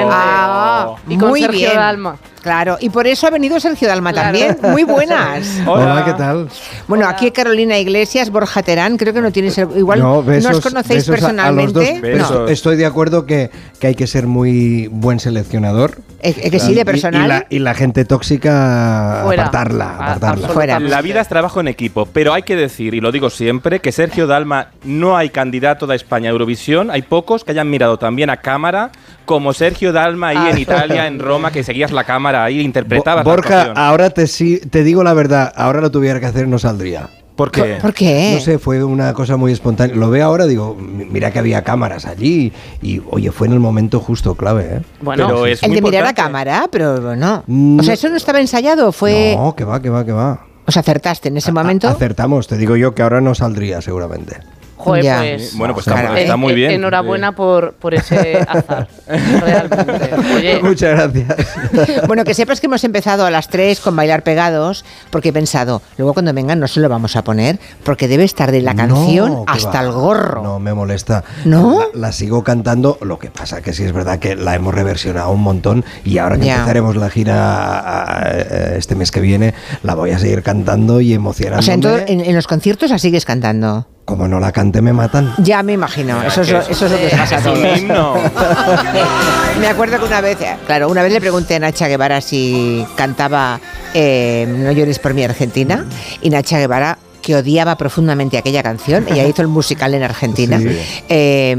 gente. Ah, y con muy Sergio bien. Dalma. Claro, y por eso ha venido Sergio Dalma Claro. también. Muy buenas. Hola, ¿qué tal? Bueno, Hola. aquí Carolina Iglesias, Borja Terán, creo que no tienes el- igual no, besos- os conocéis besos a- a los dos. personalmente. Besos. no. Estoy de acuerdo que, que hay que ser muy buen seleccionador. Eh, eh, que sí, de Y- personal. Y, la, y la gente tóxica, Fuera. apartarla, A- apartarla. Fuera. La vida es trabajo en equipo, pero hay que decir, y lo digo siempre, que Sergio Dalma no hay candidato de España a Eurovisión. Hay pocos que hayan mirado también a cámara como Sergio Dalma ahí Ah. en Italia, en Roma, que seguías la cámara ahí e interpretabas Bo- Borja, ahora te, sí- te digo la verdad, ahora lo tuviera que hacer no saldría. ¿Por qué? ¿Por qué? No sé, fue una cosa muy espontánea. Lo veo ahora, digo, mi- mira que había cámaras allí y, oye, fue en el momento justo clave, ¿eh? Bueno, Pero es El muy de mirar a importante. cámara, pero no. No. O sea, eso no estaba ensayado, fue. No, que va, que va, que va. Os acertaste en ese A- momento. Acertamos, te digo yo que ahora no saldría seguramente. Joder, Ya. pues. Bueno, pues Claro. está, está muy eh, bien. Enhorabuena por, por ese azar. Realmente. Oye, Muchas gracias. Bueno, que sepas que hemos empezado a las 3 con bailar pegados, porque he pensado, luego cuando vengan no se lo vamos a poner, porque debe estar de la canción No, hasta va. el gorro. No, me molesta. ¿No? La, la sigo cantando, lo que pasa que sí es verdad que la hemos reversionado un montón y ahora que Ya. empezaremos la gira a- a- este mes que viene, la voy a seguir cantando y emocionándome. O sea, en, todo- en- en los conciertos la sigues cantando. Como no la cante me matan. Ya me imagino, eso es, lo, eso es lo que os pasa a todos. Me acuerdo que una vez, claro, una vez le pregunté a Nacha Guevara si cantaba eh, No llores por mi Argentina y Nacha Guevara que odiaba profundamente aquella canción, ella hizo el musical en Argentina, Sí. eh,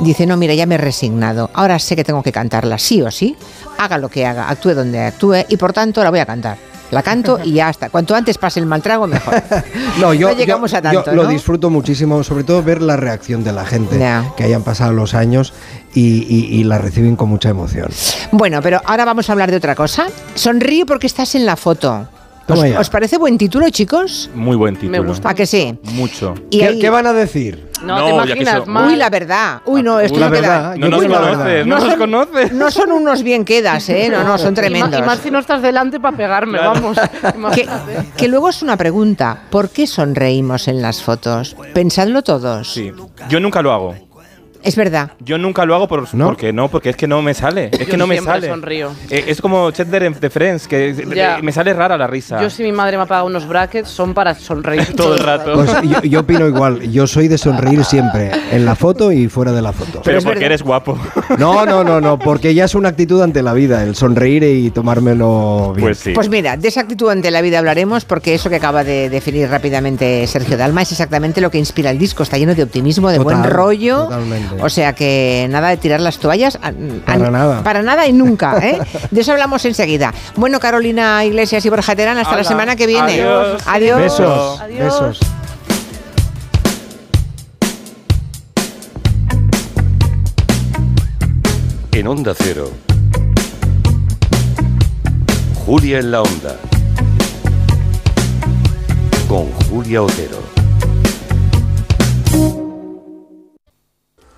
dice, no, mira, ya me he resignado, ahora sé que tengo que cantarla sí o sí, haga lo que haga, actúe donde actúe y por tanto la voy a cantar. La canto y ya está. Cuanto antes pase el mal trago, mejor. No, yo, No llegamos yo- a tanto, yo lo ¿no? disfruto muchísimo, sobre todo ver la reacción de la gente, que hayan pasado los años y, y- y la reciben con mucha emoción. Bueno, pero ahora vamos a hablar de otra cosa. Sonríe porque estás en la foto. ¿Os, Toma ya. os parece buen título, chicos? Muy buen título. Me gusta. ¿A que sí? Mucho. Y ¿Qué, ahí- qué van a decir? no, No, te imaginas mal. Uy, la verdad. Uy, no, esto La no queda. verdad, No yo nos conoces, verdad. no nos son- conoces. No son unos bien quedas, ¿eh? No, no, son tremendos. Y más si no estás delante para pegarme, Claro. vamos. que, que luego es una pregunta. ¿Por qué sonreímos en las fotos? Pensadlo todos. Sí. Yo nunca lo hago. Es verdad. Yo nunca lo hago por, ¿No? porque no, porque es que no me sale. Es Yo que no me siempre sale. sonrío. Eh, es como Chandler en- de Friends, que Ya. eh, me sale rara la risa. Yo si mi madre me ha pagado unos brackets son para sonreír Todo el rato. Pues yo, yo opino igual, yo soy de sonreír siempre, en la foto y fuera de la foto. Pero es porque verdad. eres guapo. No, no, no, no, porque ya es una actitud ante la vida, el sonreír y tomármelo bien. Pues sí. Pues mira, de esa actitud ante la vida hablaremos porque eso que acaba de definir rápidamente Sergio Dalma es exactamente lo que inspira el disco. Está lleno de optimismo, de buen rollo. totalmente. O sea que nada de tirar las toallas. a- a- Para nada. Para nada y nunca. ¿eh? De eso hablamos enseguida. Bueno, Carolina Iglesias y Borja Terán, hasta la semana que viene. Adiós. Adiós. Besos, Adiós. besos. En Onda Cero. Julia en la Onda. Con Julia Otero.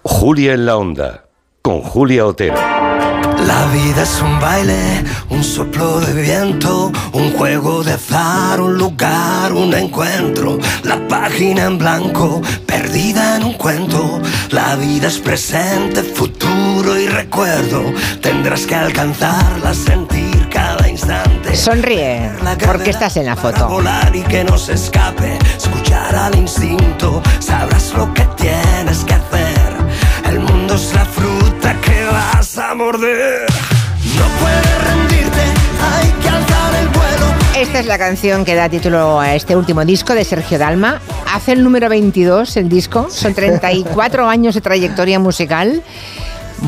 Julia en la Onda. Con Julia Otero. La vida es un baile, un soplo de viento, un juego de azar, un lugar, un encuentro. La página en blanco, perdida en un cuento. La vida es presente, futuro y recuerdo. Tendrás que alcanzarla, sentir cada instante. Sonríe, porque estás en la foto. volar y que no se escape, escuchar al instinto, sabrás lo que tienes que hacer. El mundo es la fruta que vas a morder. No puedes rendirte, hay que alzar el vuelo. Esta es la canción que da título a este último disco de Sergio Dalma. Hace el número 22 el disco. Son 34 años de trayectoria musical.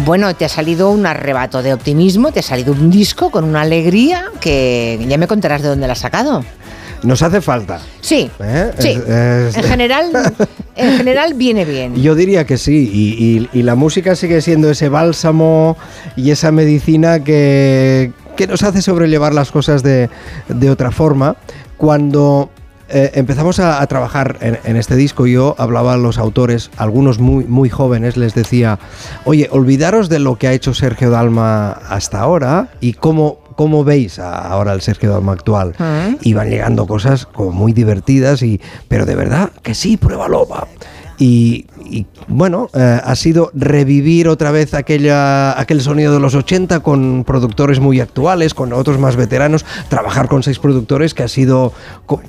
Bueno, te ha salido un arrebato de optimismo, te ha salido un disco con una alegría que ya me contarás de dónde la has sacado. Nos hace falta. Sí, ¿Eh? sí. Es- es- En general, en general viene bien. Yo diría que sí, y, y- y la música sigue siendo ese bálsamo y esa medicina que, que nos hace sobrellevar las cosas de, de otra forma. Cuando eh, empezamos a, a trabajar en, en este disco, yo hablaba a los autores, algunos muy, muy jóvenes, les decía, oye, olvidaros de lo que ha hecho Sergio Dalma hasta ahora y cómo, cómo veis ahora el Sergio Dalma actual. Mm. Y van llegando cosas como muy divertidas, y, pero de verdad que sí, pruébalo. va. Y, y, bueno, eh, ha sido revivir otra vez aquella, aquel sonido de los 80 con productores muy actuales, con otros más veteranos, trabajar con seis productores que ha sido,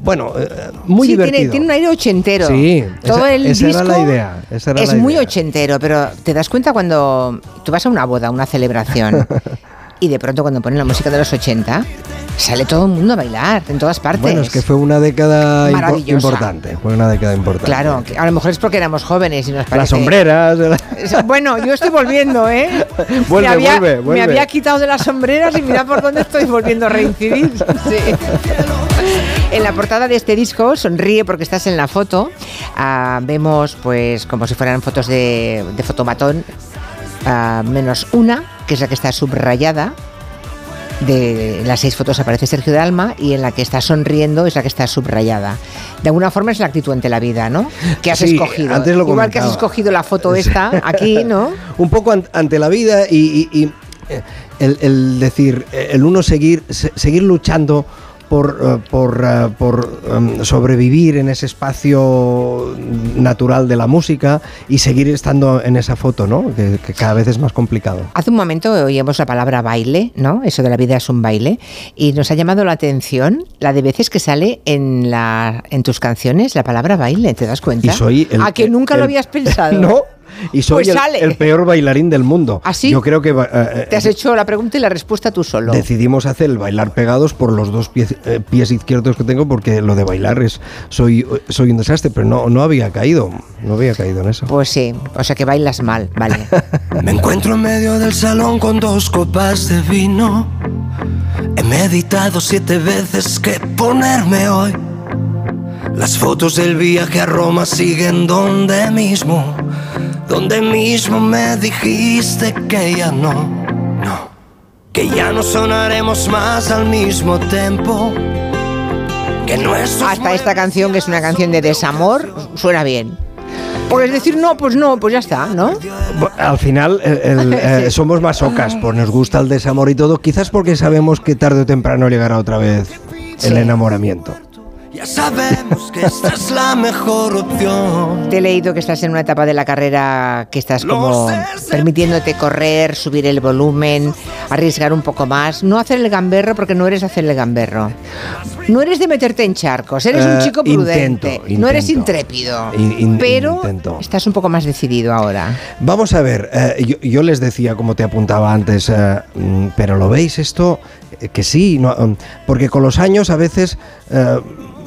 bueno, eh, muy sí, divertido. Tiene, tiene un aire ochentero. Sí, Todo esa- el esa era disco la idea, esa era es la muy ochentero, pero te das cuenta cuando tú vas a una boda, a una celebración, y de pronto cuando ponen la música de los 80, sale todo el mundo a bailar en todas partes. Bueno, es que fue una década impo- importante, fue una década importante. Claro, a lo mejor es porque éramos jóvenes y nos parece... Las sombreras, Bueno, yo estoy volviendo, ¿eh? Vuelve, me había, vuelve, vuelve. Me había quitado de las sombreras y mira por dónde estoy volviendo a reincidir. Sí. En la portada de este disco, sonríe porque estás en la foto, ah, vemos pues como si fueran fotos de, de fotomatón, menos una, que es la que está subrayada. De las seis fotos aparece Sergio Dalma y en la que está sonriendo es la que está subrayada. De alguna forma es la actitud ante la vida, ¿no? Que has Sí, escogido. antes lo Igual que has escogido la foto esta aquí, ¿no? un poco an- ante la vida y, y- y, eh, el, el decir, eh, el uno seguir, se- seguir luchando por, eh, por, eh, por, em, sobrevivir en ese espacio natural de la música y seguir estando en esa foto, ¿no? Que, que cada vez es más complicado. Hace un momento oíamos la palabra baile, ¿no? Eso de la vida es un baile. Y nos ha llamado la atención la de veces que sale en, la, en tus canciones la palabra baile, ¿te das cuenta? Y soy el- ¿A que nunca el- lo habías pensado? no. Y soy Pues el, el peor bailarín del mundo. ¿Ah, sí? Yo creo que eh, eh, Te has hecho la pregunta y la respuesta tú solo. decidimos hacer el bailar pegados por los dos pies, eh, pies izquierdos que tengo porque lo de bailar es soy soy un desastre, pero no no había caído, no había caído en eso. Pues sí, o sea que bailas mal, vale. Me encuentro en medio del salón con dos copas de vino. He meditado siete veces qué ponerme hoy. Las fotos del viaje a Roma siguen donde mismo. Donde mismo me dijiste que ya no, no. Que ya no sonaremos más al mismo tempo. Que Hasta esta canción, que es una canción de desamor, suena bien. Puedes decir no, pues no, pues ya está, ¿no? Al final el- el, eh, somos masocas, pues nos gusta el desamor y todo, quizás porque sabemos que tarde o temprano llegará otra vez el Sí. enamoramiento. Ya sabemos que esta es la mejor opción. Te he leído que estás en una etapa de la carrera que estás como permitiéndote correr, subir el volumen, arriesgar un poco más, no hacer el gamberro porque no eres hacer el gamberro. No eres de meterte en charcos, eres un Eh, chico prudente, intento, no eres intrépido, In- in- pero intento. estás un poco más decidido ahora. Vamos a ver, eh, yo, yo les decía, como te apuntaba antes, eh, mm, pero lo veis esto, que sí, no, mm, porque con los años a veces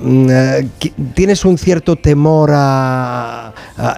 mm, eh, tienes un cierto temor a,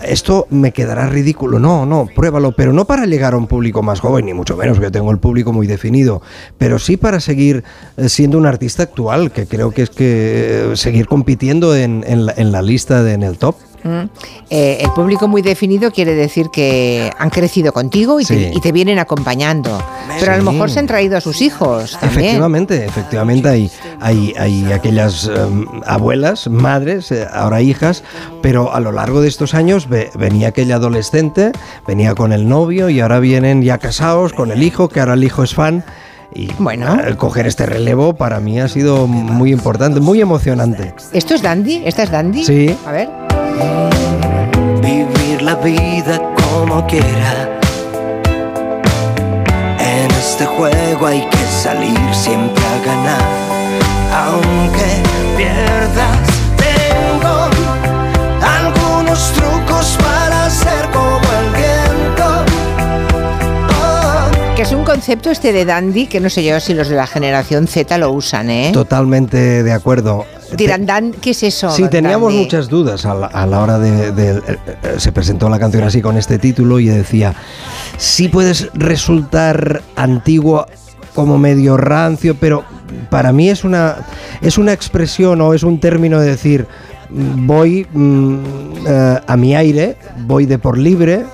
esto me quedará ridículo. No, no, pruébalo, pero no para llegar a un público más joven, ni mucho menos, yo tengo el público muy definido, pero sí para seguir eh, siendo un artista actual, que creo que es que eh, seguir compitiendo en, en la, en la lista, de, en el top. Mm. Eh, el público muy definido quiere decir que han crecido contigo y, te, Sí. y te vienen acompañando. Pero a lo Sí. mejor se han traído a sus hijos también. Efectivamente, efectivamente hay, hay, hay aquellas em, abuelas, madres, eh, ahora hijas, pero a lo largo de estos años ve- venía aquella adolescente, venía con el novio y ahora vienen ya casados con el hijo, que ahora el hijo es fan. Y Bueno. eh, coger este relevo para mí ha sido muy importante, muy emocionante. ¿Esto es Dandy? ¿Esta es Dandy? Sí. A ver. Vivir la vida como quiera. En este juego hay que salir siempre a ganar. Aunque pierdas, tengo algunos trucos para ser como el viento. Oh. Que es un concepto este de Dandy que no sé yo si los de la generación Z lo usan, ¿eh? Totalmente de acuerdo. Dirán, Dan, ¿qué es eso? Sí, teníamos muchas dudas a la, a la hora de, de- eh, eh, Se presentó la canción así con este título y decía, sí puedes resultar antiguo como medio rancio, pero para mí es una, es una expresión o es un término de decir, mm, voy mm, eh, a mi aire, voy de por libre,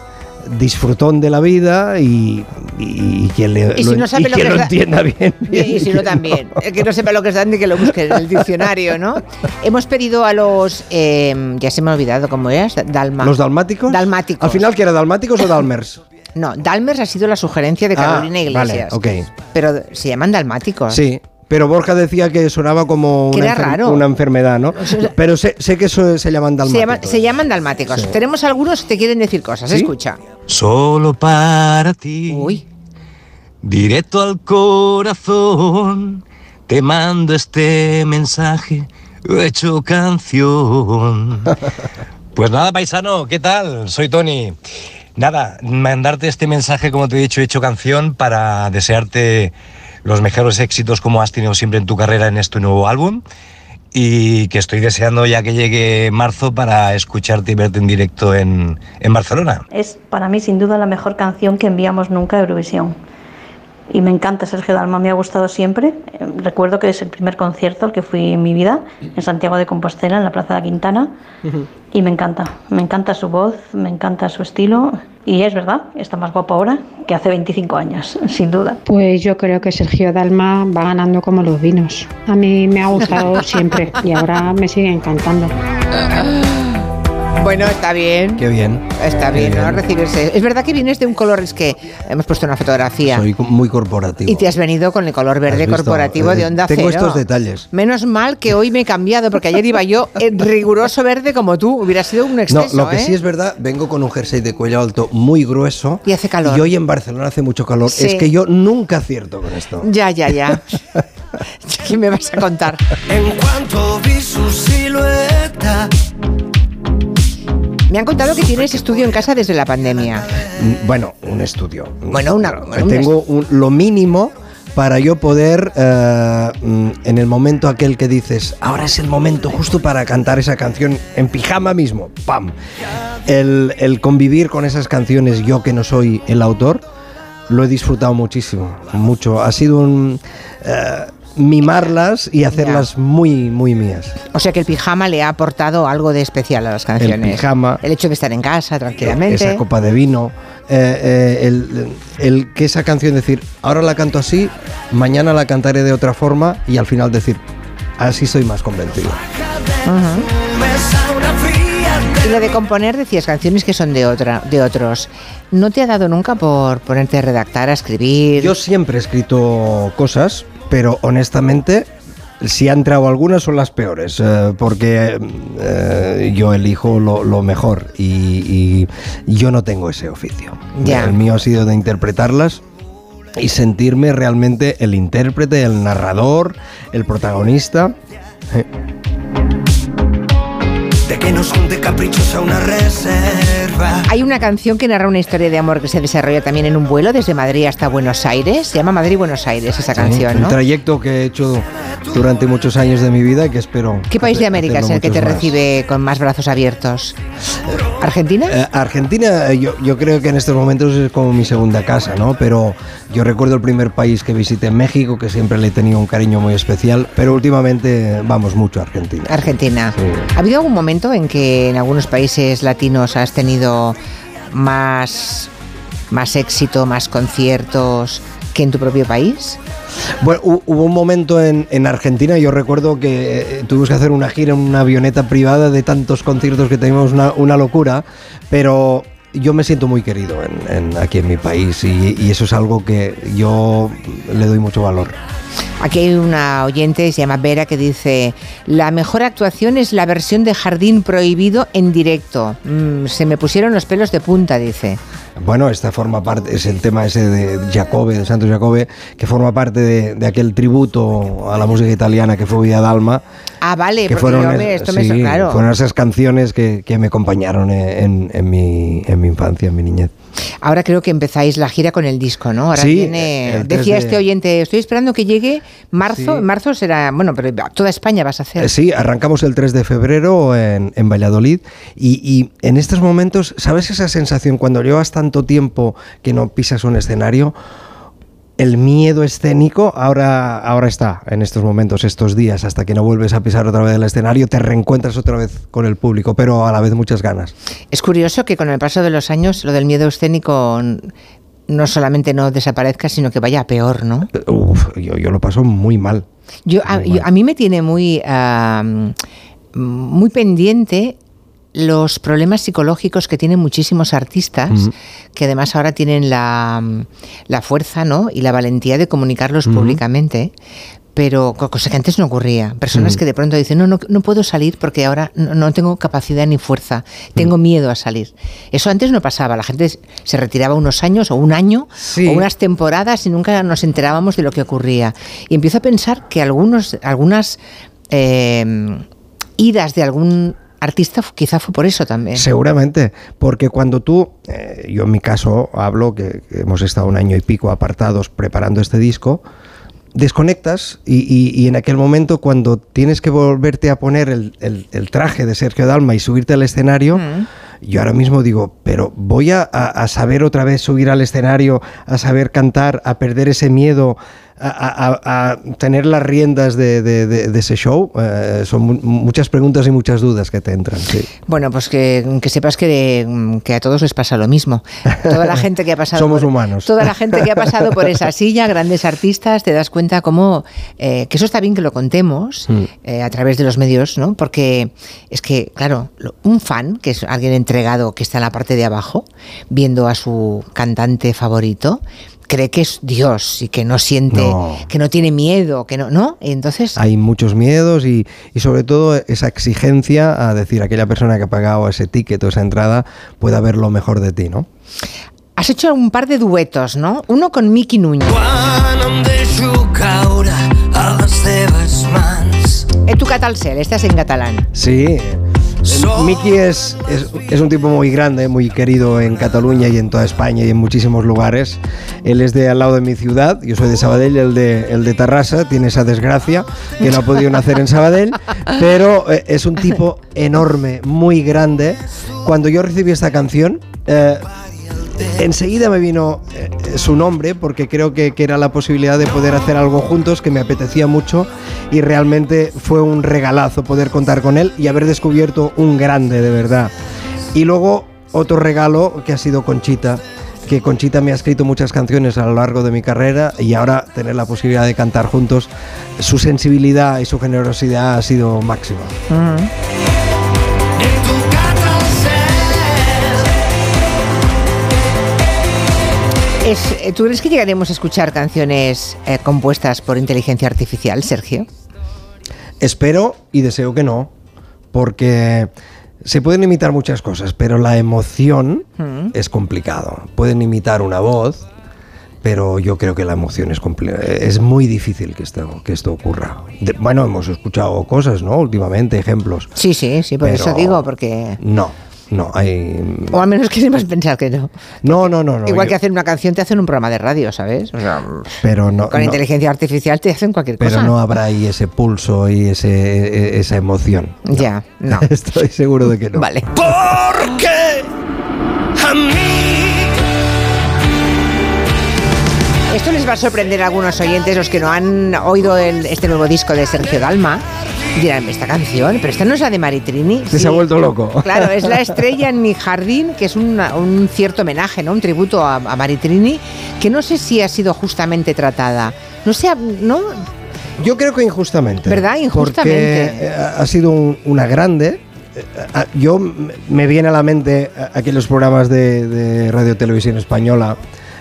disfrutón de la vida y, y- y quien, le, Y si no sabe lo quien que lo es da- entienda bien. Y, bien, y si no también. Que no sepa lo que es Dandy, que lo busque en el diccionario, ¿no? Hemos pedido a los... eh, ya se me ha olvidado cómo es. Dalma. ¿Los dalmáticos? Dalmáticos. Al final, ¿que era dalmáticos o dalmers? No, Dalmers ha sido la sugerencia de Ah, Carolina vale, Iglesias. ok. Pero se llaman dalmáticos. Sí, Pero Borja decía que sonaba como Que una, era raro. una enfermedad, ¿no? sea, Pero sé, sé que eso se llaman Se, dalmáticos. llama- se llaman dalmáticos. Sí. Tenemos algunos que te quieren decir cosas. ¿Sí? Escucha. Solo para ti. Uy. Directo al corazón. Te mando este mensaje hecho canción. Pues nada, paisano, ¿qué tal? Soy Tony. Nada, mandarte este mensaje, como te he dicho, hecho canción para desearte los mejores éxitos como has tenido siempre en tu carrera en este nuevo álbum y que estoy deseando ya que llegue marzo para escucharte y verte en directo en, en Barcelona. Es para mí sin duda la mejor canción que enviamos nunca a Eurovisión. Y me encanta Sergio Dalma, me ha gustado siempre. Eh, Recuerdo que es el primer concierto al que fui en mi vida, en Santiago de Compostela, en la Plaza de Quintana. Y me encanta, me encanta su voz, me encanta su estilo. Y es verdad, está más guapo ahora que hace 25 años, sin duda. Pues yo creo que Sergio Dalma va ganando como los vinos. A mí me ha gustado siempre y ahora me sigue encantando. Bueno, está bien. Qué bien. Está Qué bien, ¿no? Recibirse. Es verdad que vienes de un color, es que hemos puesto una fotografía. Soy muy corporativo. Y te has venido con el color verde corporativo de Eh, Onda tengo Cero. estos detalles. Menos mal que hoy me he cambiado, porque ayer iba yo en riguroso verde como tú. Hubiera sido un No, exceso, lo que ¿eh? sí es verdad, vengo con un jersey de cuello alto muy grueso. Y hace calor. Y hoy en Barcelona hace mucho calor. Sí. Es que yo nunca acierto con esto. Ya, ya, ya. ¿Qué me vas a contar? En cuanto vi su silueta, Me han contado que tienes estudio en casa desde la pandemia. Mm, Bueno, un estudio. Bueno, una- bueno, Tengo un- lo mínimo para yo poder, eh, mm, en el momento aquel que dices, ahora es el momento justo para cantar esa canción en pijama mismo, ¡pam! El, el convivir con esas canciones, yo que no soy el autor, lo he disfrutado muchísimo, mucho. Ha sido un... eh, mimarlas y hacerlas muy, muy mías. O sea que el pijama le ha aportado algo de especial a las canciones. pijama. El hecho de estar en casa tranquilamente. Esa copa de vino, eh, eh, el, el que esa canción decir, ahora la canto así, mañana la cantaré de otra forma y al final decir, así soy más convencido. Y lo de componer, decías canciones que son de otra, de otros. ¿No te ha dado nunca por ponerte a redactar, a escribir? Yo siempre he escrito cosas, pero honestamente, si ha entrado algunas son las peores, eh, porque eh, yo elijo lo, lo mejor y, y yo no tengo ese oficio. El mío ha sido de interpretarlas y sentirme realmente el intérprete, el narrador, el protagonista. Eh, de que no son de caprichos a una reserva. Hay una canción que narra una historia de amor que se desarrolla también en un vuelo desde Madrid hasta Buenos Aires. Se llama Madrid-Buenos Aires esa canción, Un ¿no? trayecto que he hecho durante muchos años de mi vida y que espero. ¿Qué país de América es el que te más. recibe con más brazos abiertos? ¿Argentina? Eh, Argentina, eh, yo, yo creo que en estos momentos es como mi segunda casa, ¿no? Pero yo recuerdo el primer país que visité, México, que siempre le he tenido un cariño muy especial, pero últimamente vamos mucho a Argentina. Argentina. Sí. ¿Ha habido algún momento en que en algunos países latinos has tenido más, más éxito, más conciertos que en tu propio país? Bueno, hu- hubo un momento en, en Argentina, yo recuerdo que eh, tuvimos que hacer una gira en una avioneta privada de tantos conciertos que teníamos, una, una locura, pero yo me siento muy querido en- aquí en mi país y, y eso es algo que yo le doy mucho valor. Aquí hay una oyente, se llama Vera, que dice, la mejor actuación es la versión de Jardín Prohibido en directo. Mm, se me pusieron los pelos de punta, dice. Bueno, esta forma parte, es el tema ese de Jacobe, de Santos Jacobe, que forma parte de, de aquel tributo a la música italiana que fue Vía Dalma. Ah, vale, que porque yo me- esto me sí, suena claro. fueron esas canciones que, que me acompañaron en, en mi, en mi infancia, en mi niñez. Ahora creo que empezáis la gira con el disco, ¿no? Ahora Sí, 3 Decía de- este oyente, estoy esperando que llegue marzo. Sí. Marzo será. Bueno, pero toda España vas a hacer. Eh, Sí, arrancamos el 3 de febrero en, en Valladolid y, y en estos momentos, ¿sabes esa sensación cuando llevas tanto tiempo que no pisas un escenario? El miedo escénico ahora, ahora está en estos momentos, estos días, hasta que no vuelves a pisar otra vez el escenario, te reencuentras otra vez con el público, pero a la vez muchas ganas. Es curioso que con el paso de los años lo del miedo escénico no solamente no desaparezca, sino que vaya a peor, ¿no? Uf, yo, yo lo paso muy mal. Yo, a, yo- mí me tiene muy, ah, muy pendiente los problemas psicológicos que tienen muchísimos artistas, que además ahora tienen la, la fuerza ¿no? y la valentía de comunicarlos públicamente. Pero co- cosa que antes no ocurría. Personas Mm. que de pronto dicen, no, no, no puedo salir porque ahora no, no tengo capacidad ni fuerza, tengo Mm. miedo a salir. Eso antes no pasaba, la gente se retiraba unos años o un año Sí. o unas temporadas y nunca nos enterábamos de lo que ocurría. Y empiezo a pensar que algunos, algunas eh, idas de algún artista quizá fue por eso también. Seguramente, porque cuando tú, eh, yo en mi caso hablo que hemos estado un año y pico apartados preparando este disco, desconectas y, y- y en aquel momento cuando tienes que volverte a poner el, el- el traje de Sergio Dalma y subirte al escenario, yo ahora mismo digo, pero voy a- a saber otra vez subir al escenario, a saber cantar, a perder ese miedo, a, a- a tener las riendas de, de- de- de ese show. Eh, son mu- muchas preguntas y muchas dudas que te entran. Sí. Bueno, pues que, que sepas que, que a todos les pasa lo mismo. Toda la gente que ha pasado Somos por, humanos. Toda la gente que ha pasado por esa silla, grandes artistas, te das cuenta cómo eh, que eso está bien que lo contemos Mm. eh, a través de los medios, ¿no? Porque es que, claro, un fan, que es alguien entregado que está en la parte de abajo, viendo a su cantante favorito, cree que es Dios y que no siente, No. que no tiene miedo, que no, ¿no? Y entonces hay muchos miedos y, y sobre todo esa exigencia a decir aquella persona que ha pagado ese ticket o esa entrada pueda ver lo mejor de ti, ¿no? has hecho un par de duetos, ¿no? Uno con Miki Núñez. En tu catalcel, estás en catalán. Sí. El Miki es, es, es un tipo muy grande, muy querido en Cataluña y en toda España y en muchísimos lugares. Él es de al lado de mi ciudad, yo soy de Sabadell, el de, el de Tarrasa, tiene esa desgracia que no ha podido nacer en Sabadell, pero eh, es un tipo enorme, muy grande. Cuando yo recibí esta canción, eh, Enseguida me vino eh, su nombre porque creo que, que era la posibilidad de poder hacer algo juntos que me apetecía mucho y realmente fue un regalazo poder contar con él y haber descubierto un grande de verdad. Y luego otro regalo que ha sido Conchita, que Conchita me ha escrito muchas canciones a lo largo de mi carrera y ahora tener la posibilidad de cantar juntos, su sensibilidad y su generosidad ha sido máxima. Es, eh, ¿Tú crees que llegaremos a escuchar canciones eh, compuestas por inteligencia artificial, Sergio? Espero y deseo que no, porque se pueden imitar muchas cosas, pero la emoción Mm. es complicado. Pueden imitar una voz, pero yo creo que la emoción es es muy difícil que esto, que esto ocurra. De- bueno, hemos escuchado cosas, ¿no? Últimamente, ejemplos. Sí, sí, sí, por eso digo, porque... No, no, hay... O al menos queremos pensar que no. No, no, no. no Igual yo- que hacer una canción te hacen un programa de radio, ¿sabes? O sea, pero no, con no- inteligencia artificial te hacen cualquier pero cosa. no habrá ahí ese pulso y ese, e- esa emoción. Ya, no. Estoy seguro de que no. Vale. Porque a mí Esto les va a sorprender a algunos oyentes, los que no han oído el- este nuevo disco de Sergio Dalma. Dirán, esta canción, pero esta no es la de Maritrini. Se ha vuelto loco. Claro, es La estrella en mi jardín, que es una- un cierto homenaje, ¿no? Un tributo a, a Maritrini, que no sé si ha sido justamente tratada. No sé, ¿no? Yo creo que injustamente. ¿Verdad? Injustamente. Porque eh, ha sido un- una grande. Eh, Yo me viene a la mente eh, aquellos programas de, de Radio Televisión Española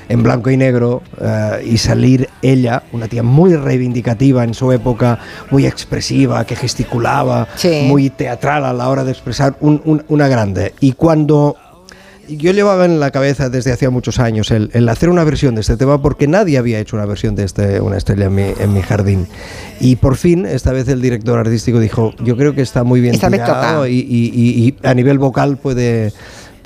en blanco y negro eh, y salir ella, una tía muy reivindicativa en su época, muy expresiva, que gesticulaba, Sí. muy teatral a la hora de expresar, un- un- una grande. Y cuando yo llevaba en la cabeza desde hacía muchos años el, el hacer una versión de este tema porque nadie había hecho una versión de este una estrella en mi, en mi jardín y por fin esta vez el director artístico dijo yo creo que está muy bien tirado y, y- y- y a nivel vocal puede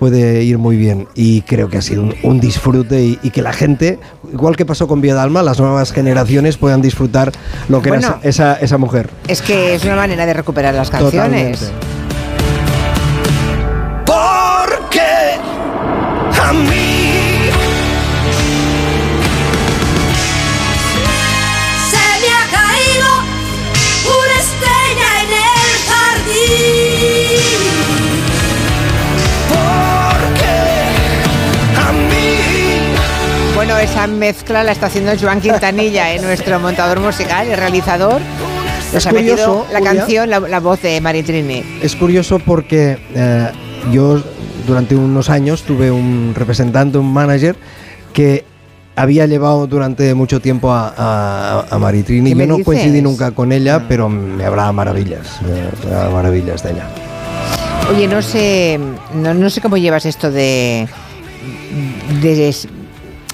puede ir muy bien y creo que ha sido un, un disfrute y, y que la gente igual que pasó con Vía Dalma las nuevas generaciones puedan disfrutar lo que Bueno. era esa, esa, esa mujer Es que es una manera de recuperar las canciones. Totalmente. Esa mezcla la está haciendo Joan Quintanilla, ¿eh? nuestro montador musical y realizador. Nos Es ha metido curioso, la Julia. canción, la, la voz de Maritrini. Es curioso porque eh, yo durante unos años tuve un representante, un manager, que había llevado durante mucho tiempo a, a, a Maritrini. ¿Qué me Yo no dices? coincidí nunca con ella, pero me hablaba maravillas. Me hablaba maravillas de ella. Oye, no sé, no, no sé cómo llevas esto de, de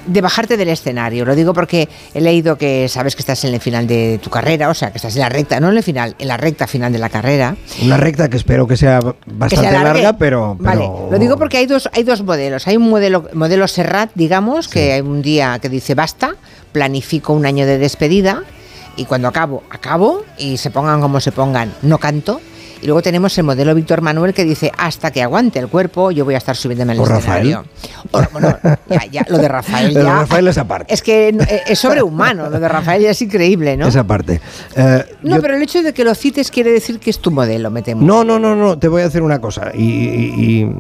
de bajarte del escenario. Lo digo porque he leído que sabes que estás en el final de tu carrera, o sea, que estás en la recta, no en el final, en la recta final de la carrera. Una recta que espero que sea bastante larga, pero, Vale, lo digo porque hay dos, hay dos modelos. Hay un modelo, modelo Serrat, digamos, que hay un día que dice basta, planifico un año de despedida y cuando acabo, acabo y se pongan como se pongan, no canto. Y luego tenemos el modelo Víctor Manuel que dice hasta que aguante el cuerpo, yo voy a estar subiéndome Rafael. escenario. O, bueno, ya, ya, lo de Rafael Lo de ya. Rafael es aparte. Es que eh, es sobrehumano, lo de Rafael ya es increíble, ¿no? Esa parte. Eh, No, yo- pero el hecho de que lo cites quiere decir que es tu modelo, me temo. No, no, no, no, te voy a decir una cosa. Y, y- y,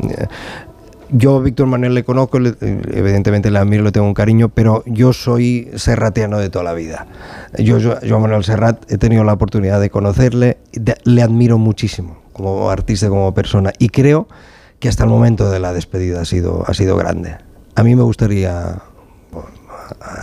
yo, Víctor Manuel, le conozco, le- evidentemente le admiro, le tengo un cariño, pero yo soy serratiano de toda la vida. Yo, yo, yo a Manuel Serrat, he tenido la oportunidad de conocerle, de- le admiro muchísimo como artista, como persona, y creo que hasta el momento de la despedida ha sido, ha sido grande. A mí me gustaría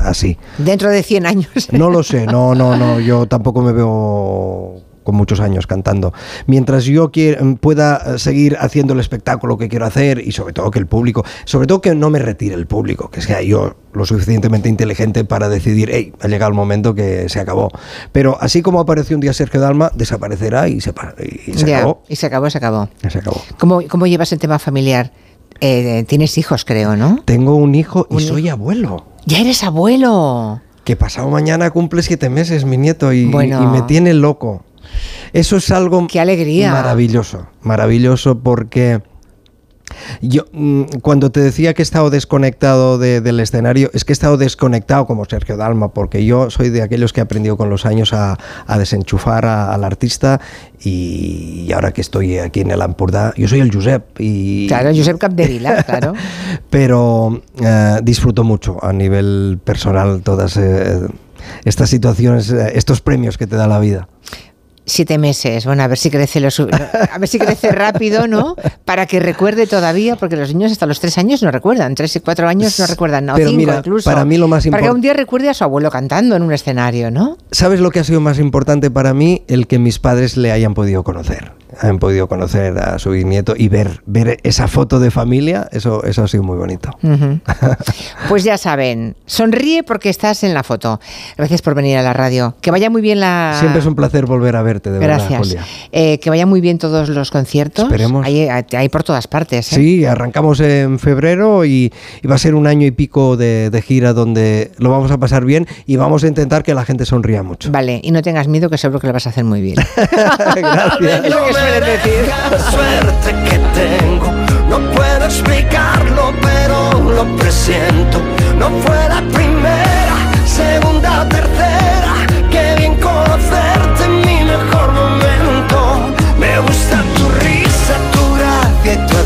así. Dentro de 100 años. No lo sé, no, no, no, yo tampoco me veo con muchos años cantando. Mientras yo quiera- pueda seguir haciendo el espectáculo que quiero hacer y sobre todo que el público, sobre todo que no me retire el público, que sea yo lo suficientemente inteligente para decidir, hey, ha llegado el momento que se acabó. Pero así como apareció un día Sergio Dalma, desaparecerá y se, pa- y se Ya, acabó. Y se acabó, se acabó. Se acabó. ¿Cómo, cómo llevas el tema familiar? Eh, tienes hijos, creo, ¿no? Tengo un hijo y Un soy abuelo. Ya eres abuelo. que pasado mañana cumple siete meses mi nieto y, Bueno. y me tiene loco. Eso es algo Qué alegría. maravilloso, maravilloso porque yo mm, cuando te decía que he estado desconectado de- del escenario, es que he estado desconectado como Sergio Dalma, porque yo soy de aquellos que he aprendido con los años a, a desenchufar al artista y, y ahora que estoy aquí en el Ampurdá, yo soy el Josep y Claro, Josep Capdevila, claro. pero eh, disfruto mucho a nivel personal todas eh, estas situaciones, eh, estos premios que te da la vida. Siete meses. Bueno, a ver si crece lo a ver si crece rápido, ¿no? Para que recuerde todavía, porque los niños hasta los tres años no recuerdan, tres y cuatro años no recuerdan, o Pero cinco mira, incluso. para mí lo más Para que un día recuerde a su abuelo cantando en un escenario, ¿no? ¿Sabes lo que ha sido más importante para mí? El que mis padres le hayan podido conocer. Han podido conocer a su nieto y ver, ver esa foto de familia, eso, eso ha sido muy bonito. Pues ya saben, sonríe porque estás en la foto. Gracias por venir a la radio. Que vaya muy bien la. Siempre es un placer volver a verte, de verdad, Gracias. Julia. Eh, que vaya muy bien todos los conciertos. Esperemos. Hay, hay por todas partes. ¿eh? Sí, arrancamos en febrero y, y va a ser un año y pico de, de gira donde lo vamos a pasar bien y vamos a intentar que la gente sonría mucho. Vale, y no tengas miedo que seguro que lo vas a hacer muy bien. Gracias. Es lo que suelen decir. La suerte que tengo, no puedo explicarlo, pero lo presiento. No fue la primera, segunda tercera. Qué bien conocerte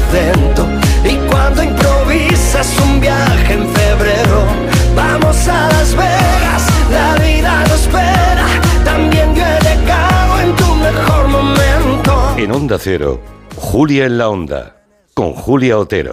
acento. Y cuando improvisas un viaje en febrero, vamos a Las Vegas, la vida nos espera. También yo he llegado en tu mejor momento. En Onda Cero, Julia en la Onda, con Julia Otero.